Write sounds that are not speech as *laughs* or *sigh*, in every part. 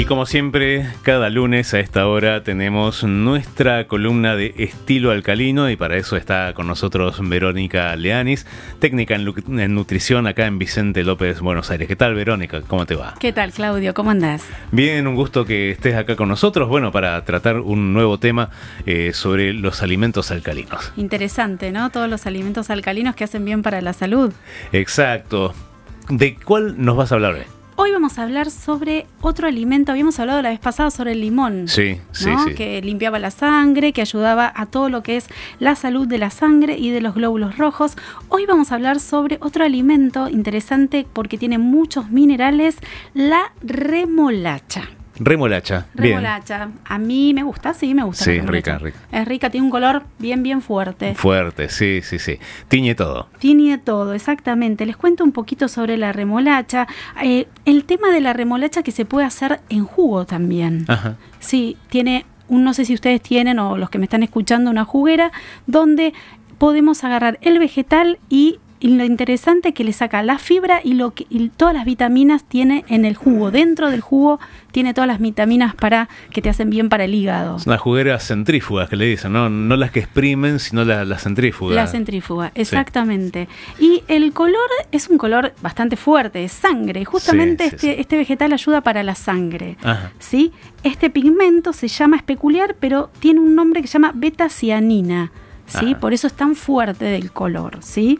Y como siempre, cada lunes a esta hora tenemos nuestra columna de estilo alcalino y para eso está con nosotros Verónica Leanis, técnica en, nutrición acá en Vicente López, Buenos Aires. ¿Qué tal Verónica? ¿Cómo te va? ¿Qué tal Claudio? ¿Cómo andás? Bien, un gusto que estés acá con nosotros, bueno, para tratar un nuevo tema eh, sobre los alimentos alcalinos. Interesante, ¿no? Todos los alimentos alcalinos que hacen bien para la salud. Exacto. ¿De cuál nos vas a hablar hoy? Hoy vamos a hablar sobre otro alimento. Habíamos hablado la vez pasada sobre el limón. Sí, sí, sí. Que limpiaba la sangre, que ayudaba a todo lo que es la salud de la sangre y de los glóbulos rojos. Hoy vamos a hablar sobre otro alimento interesante porque tiene muchos minerales, la remolacha. Remolacha. Remolacha. A mí me gusta, sí, me gusta. Sí, rica, rica. Es rica, tiene un color bien, bien fuerte. Fuerte, sí, sí, sí. Tiñe todo. Tiñe todo, exactamente. Les cuento un poquito sobre la remolacha. Eh, el tema de la remolacha que se puede hacer en jugo también. Ajá. Sí, tiene, un, no sé si ustedes tienen o los que me están escuchando, una juguera donde podemos agarrar el vegetal y y lo interesante es que le saca la fibra y, lo que, todas las vitaminas tiene en el jugo. Dentro del jugo tiene todas las vitaminas para que te hacen bien para el hígado. Son las jugueras centrífugas que le dicen, ¿no? No las que exprimen, sino las la centrífugas. La centrífuga, exactamente. Y el color es un color bastante fuerte, es sangre. Justamente este, este vegetal ayuda para la sangre. ¿sí? Este pigmento se llama, es peculiar, pero tiene un nombre que se llama beta-cianina. ¿sí? Por eso es tan fuerte del color, ¿sí?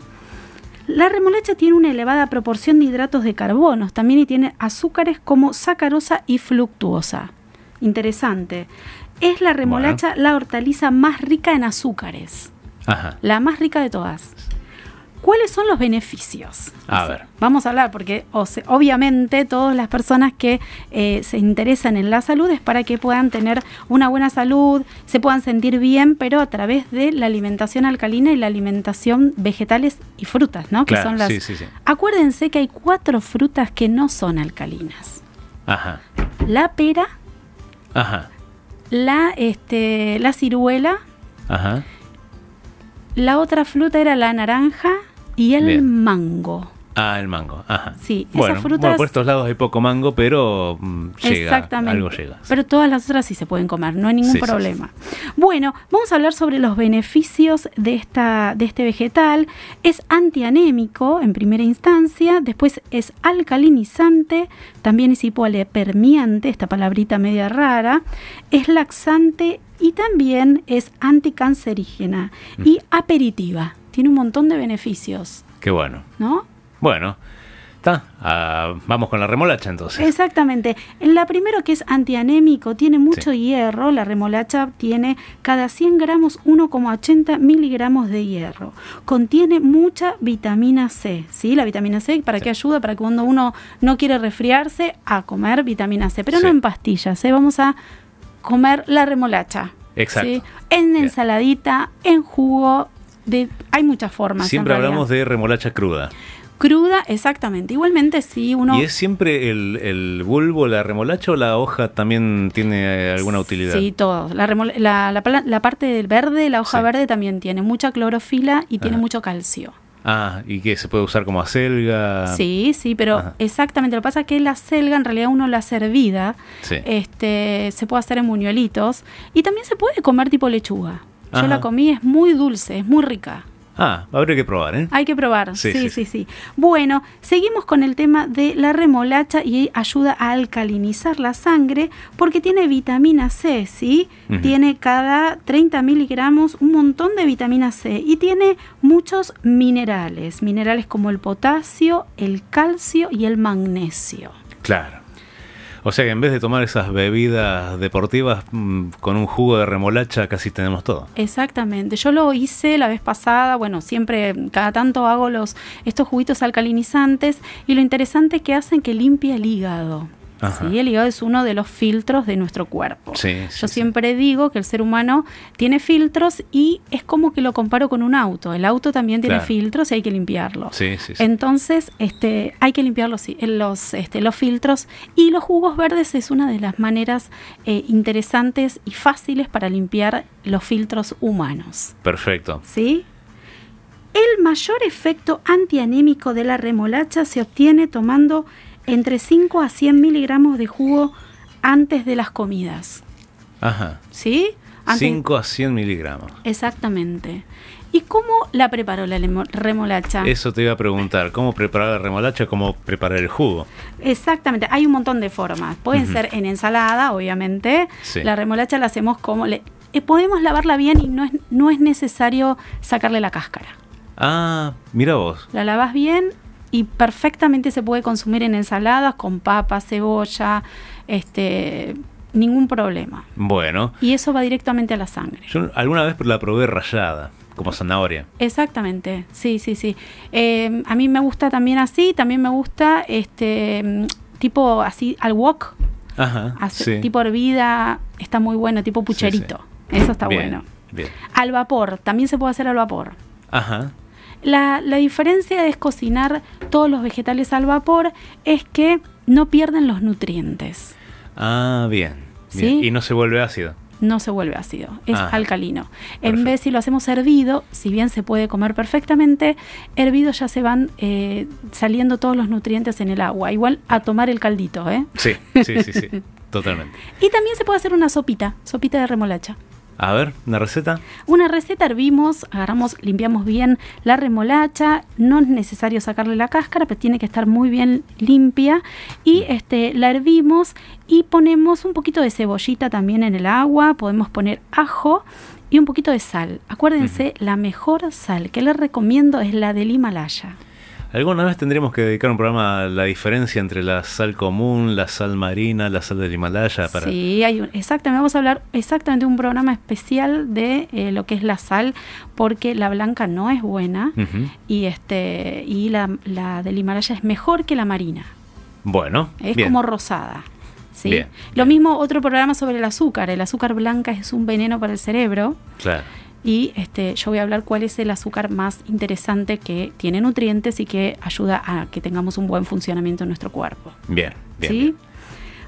La remolacha tiene una elevada proporción de hidratos de carbono, también y tiene azúcares como sacarosa y fructuosa. Interesante. Es la remolacha la hortaliza más rica en azúcares. Ajá. La más rica de todas. ¿Cuáles son los beneficios? A ver. Vamos a hablar porque obviamente todas las personas que eh, se interesan en la salud es para que puedan tener una buena salud, se puedan sentir bien, pero a través de la alimentación alcalina y la alimentación vegetales y frutas, ¿no? que son las... Sí, sí, sí. Acuérdense que hay cuatro frutas que no son alcalinas. Ajá. La pera. Ajá. La, este, la ciruela. Ajá. La otra fruta era la naranja y el mango. Ah, el mango, ajá. Sí, bueno, esas frutas... bueno, por estos lados hay poco mango, pero mm, llega, Exactamente. algo llega. Pero todas las otras sí se pueden comer, no hay ningún problema. Bueno, vamos a hablar sobre los beneficios de, esta, de este vegetal. Es antianémico en primera instancia, después es alcalinizante, también es hipoalepermiante, esta palabrita media rara, es laxante y también es anticancerígena y aperitiva. Tiene un montón de beneficios. Qué bueno. ¿No? Bueno, está. Ah, vamos con la remolacha entonces. Exactamente. La primero que es antianémico, tiene mucho hierro. La remolacha tiene cada 100 gramos 1,80 miligramos de hierro. Contiene mucha vitamina C. ¿sí? La vitamina C, ¿para qué ayuda? Para que cuando uno no quiere resfriarse, a comer vitamina C. Pero no en pastillas. ¿eh? Vamos a comer la remolacha. Exacto. En ensaladita, en jugo. De, hay muchas formas. Siempre hablamos de remolacha cruda. Cruda, exactamente. Igualmente, si uno. ¿Y es siempre el, el bulbo, la remolacha o la hoja también tiene alguna utilidad? Sí, todo. La, la, la, parte del verde, la hoja verde también tiene mucha clorofila y tiene mucho calcio. Ah, ¿y qué? ¿Se puede usar como acelga? Sí, sí, pero exactamente. Lo que pasa es que la acelga, en realidad, uno la servida, este, se puede hacer en muñuelitos y también se puede comer tipo lechuga. Yo la comí, es muy dulce, es muy rica. Ah, habría que probar, ¿eh? Hay que probar, sí sí, sí, Bueno, seguimos con el tema de la remolacha y ayuda a alcalinizar la sangre porque tiene vitamina C, ¿sí? Tiene cada 30 miligramos un montón de vitamina C y tiene muchos minerales, minerales como el potasio, el calcio y el magnesio. Claro. O sea que en vez de tomar esas bebidas deportivas mm, con un jugo de remolacha casi tenemos todo. Exactamente. Yo lo hice la vez pasada, bueno, siempre cada tanto hago los estos juguitos alcalinizantes y lo interesante es que hacen que limpie el hígado. ¿Sí? El hígado es uno de los filtros de nuestro cuerpo. Yo siempre digo que el ser humano tiene filtros y es como que lo comparo con un auto. El auto también tiene filtros y hay que limpiarlo. Entonces, este, hay que limpiar los, los, este, los filtros y los jugos verdes es una de las maneras eh, interesantes y fáciles para limpiar los filtros humanos. Perfecto. ¿Sí? El mayor efecto antianémico de la remolacha se obtiene tomando entre 5 a 100 miligramos de jugo antes de las comidas. Ajá. ¿Sí? 5 a 100 miligramos. Exactamente. ¿Y cómo la preparó la remolacha? Eso te iba a preguntar, ¿cómo preparar la remolacha? ¿Cómo preparar el jugo? Exactamente, hay un montón de formas. Pueden ser en ensalada, obviamente. La remolacha la hacemos como... Le, eh, podemos lavarla bien y no es, no es necesario sacarle la cáscara. Ah, mira vos. La lavas bien y perfectamente se puede consumir en ensaladas con papa, cebolla, este, ningún problema. Bueno. Y eso va directamente a la sangre. Yo alguna vez la probé rayada, como zanahoria. Exactamente, sí, sí, sí. Eh, a mí me gusta también así, también me gusta este tipo así al wok. Ajá. Tipo hervida, está muy bueno, tipo pucherito. Eso está bueno. Bien. Al vapor, también se puede hacer al vapor. Ajá. La, la, diferencia es cocinar todos los vegetales al vapor es que no pierden los nutrientes. Ah, bien. Y no se vuelve ácido. No se vuelve ácido, es ah, alcalino. En vez si lo hacemos hervido, si bien se puede comer perfectamente, hervido ya se van eh, saliendo todos los nutrientes en el agua. Igual a tomar el caldito, ¿eh? Sí, sí, sí, sí, *laughs* totalmente. Y también se puede hacer una sopita, sopita de remolacha. A ver, ¿una receta? Una receta hervimos, agarramos, limpiamos bien la remolacha, no es necesario sacarle la cáscara, pero tiene que estar muy bien limpia y este la hervimos y ponemos un poquito de cebollita también en el agua, podemos poner ajo y un poquito de sal. Acuérdense, la mejor sal que les recomiendo es la del Himalaya. Alguna vez tendríamos que dedicar un programa a la diferencia entre la sal común, la sal marina, la sal del Himalaya. Para... Sí, hay un, exactamente. Vamos a hablar exactamente de un programa especial de eh, lo que es la sal, porque la blanca no es buena y este y la, la, del Himalaya es mejor que la marina. Bueno, es como rosada. ¿sí? Lo mismo otro programa sobre el azúcar. El azúcar blanca es un veneno para el cerebro. Claro y este, yo voy a hablar cuál es el azúcar más interesante que tiene nutrientes y que ayuda a que tengamos un buen funcionamiento en nuestro cuerpo. Bien, bien.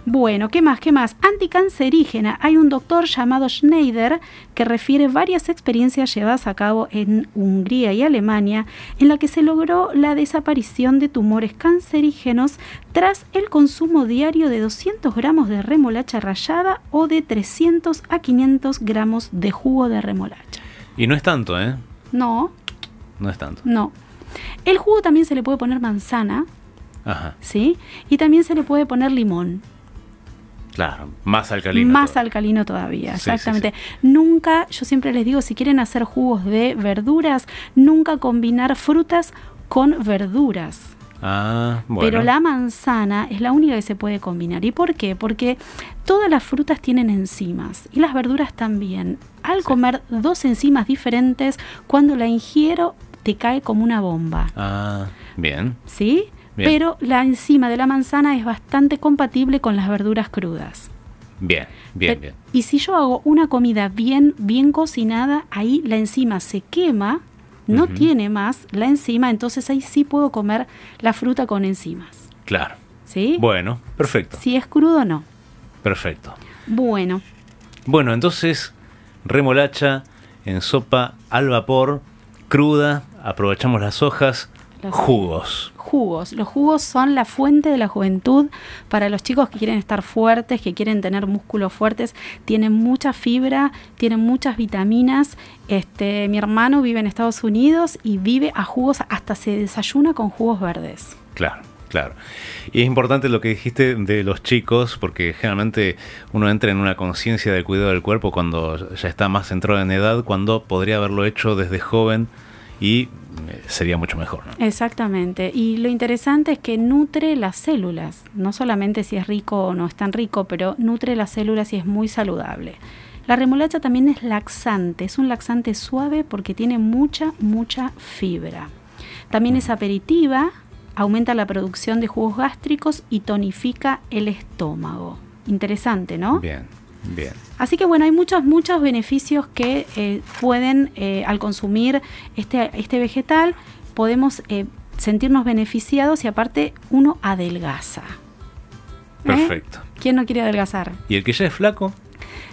Bueno, ¿qué más? ¿Qué más? Anticancerígena. Hay un doctor llamado Schneider que refiere varias experiencias llevadas a cabo en Hungría y Alemania en la que se logró la desaparición de tumores cancerígenos tras el consumo diario de 200 gramos de remolacha rallada o de 300 a 500 gramos de jugo de remolacha. Y no es tanto, ¿eh? No. No es tanto. No. El jugo también se le puede poner manzana. Ajá. ¿Sí? Y también se le puede poner limón. Claro, más alcalino. Más alcalino todavía, exactamente. Nunca, yo siempre les digo, si quieren hacer jugos de verduras, nunca combinar frutas con verduras. Ah, bueno. Pero la manzana es la única que se puede combinar. ¿Y por qué? Porque todas las frutas tienen enzimas y las verduras también. Al comer dos enzimas diferentes, cuando la ingiero, te cae como una bomba. Ah, bien. ¿Sí? Pero la enzima de la manzana es bastante compatible con las verduras crudas. Bien, bien, bien. Y si yo hago una comida bien, bien cocinada, ahí la enzima se quema no tiene más la enzima, entonces ahí sí puedo comer la fruta con enzimas. Claro. ¿Sí? Bueno, perfecto. Si es crudo, no. Perfecto. Bueno. Bueno, entonces, remolacha en sopa al vapor, cruda, aprovechamos las hojas, jugos. Jugos. Los jugos son la fuente de la juventud para los chicos que quieren estar fuertes, que quieren tener músculos fuertes. Tienen mucha fibra, tienen muchas vitaminas. Este, mi hermano vive en Estados Unidos y vive a jugos, hasta se desayuna con jugos verdes. Claro. Claro. Y es importante lo que dijiste de los chicos, porque generalmente uno entra en una conciencia del cuidado del cuerpo cuando ya está más centrado en edad, cuando podría haberlo hecho desde joven y sería mucho mejor. Exactamente. Y lo interesante es que nutre las células, no solamente si es rico o no es tan rico, pero nutre las células y es muy saludable. La remolacha también es laxante, es un laxante suave porque tiene mucha, mucha fibra. También es aperitiva, aumenta la producción de jugos gástricos y tonifica el estómago. Interesante, ¿no? Bien. Bien. Así que bueno, hay muchos, muchos beneficios que eh, pueden, eh, al consumir este, este vegetal, podemos eh, sentirnos beneficiados y aparte uno adelgaza. Perfecto. ¿Quién no quiere adelgazar? ¿Y el que ya es flaco?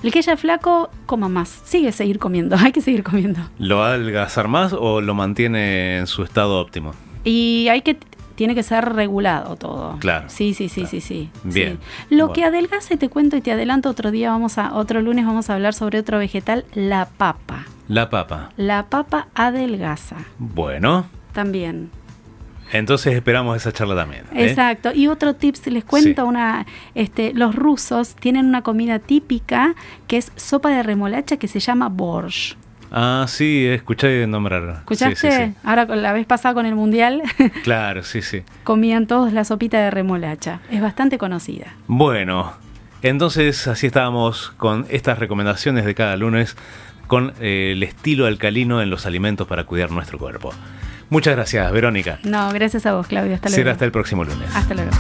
El que ya es flaco, coma más. Sigue seguir comiendo, *laughs* hay que seguir comiendo. ¿Lo va a adelgazar más o lo mantiene en su estado óptimo? Y hay que tiene que ser regulado todo. Claro. Sí, sí, sí, sí, sí. Bien. Lo que adelgace, te cuento y te adelanto otro día, vamos a, otro lunes vamos a hablar sobre otro vegetal, la papa. La papa. La papa adelgaza. Bueno. También. Entonces esperamos esa charla también. ¿eh? Exacto. Y otro tips, les cuento una, este, los rusos tienen una comida típica que es sopa de remolacha que se llama borscht. Ah, sí, escuché nombrar. ¿Escuchaste? Ahora la vez pasada con el mundial. *laughs* claro, sí, sí. Comían todos la sopita de remolacha. Es bastante conocida. Bueno, entonces así estábamos con estas recomendaciones de cada lunes con eh, el estilo alcalino en los alimentos para cuidar nuestro cuerpo. Muchas gracias, Verónica. No, gracias a vos, Claudio. Hasta luego. Será hasta el próximo lunes. Hasta luego.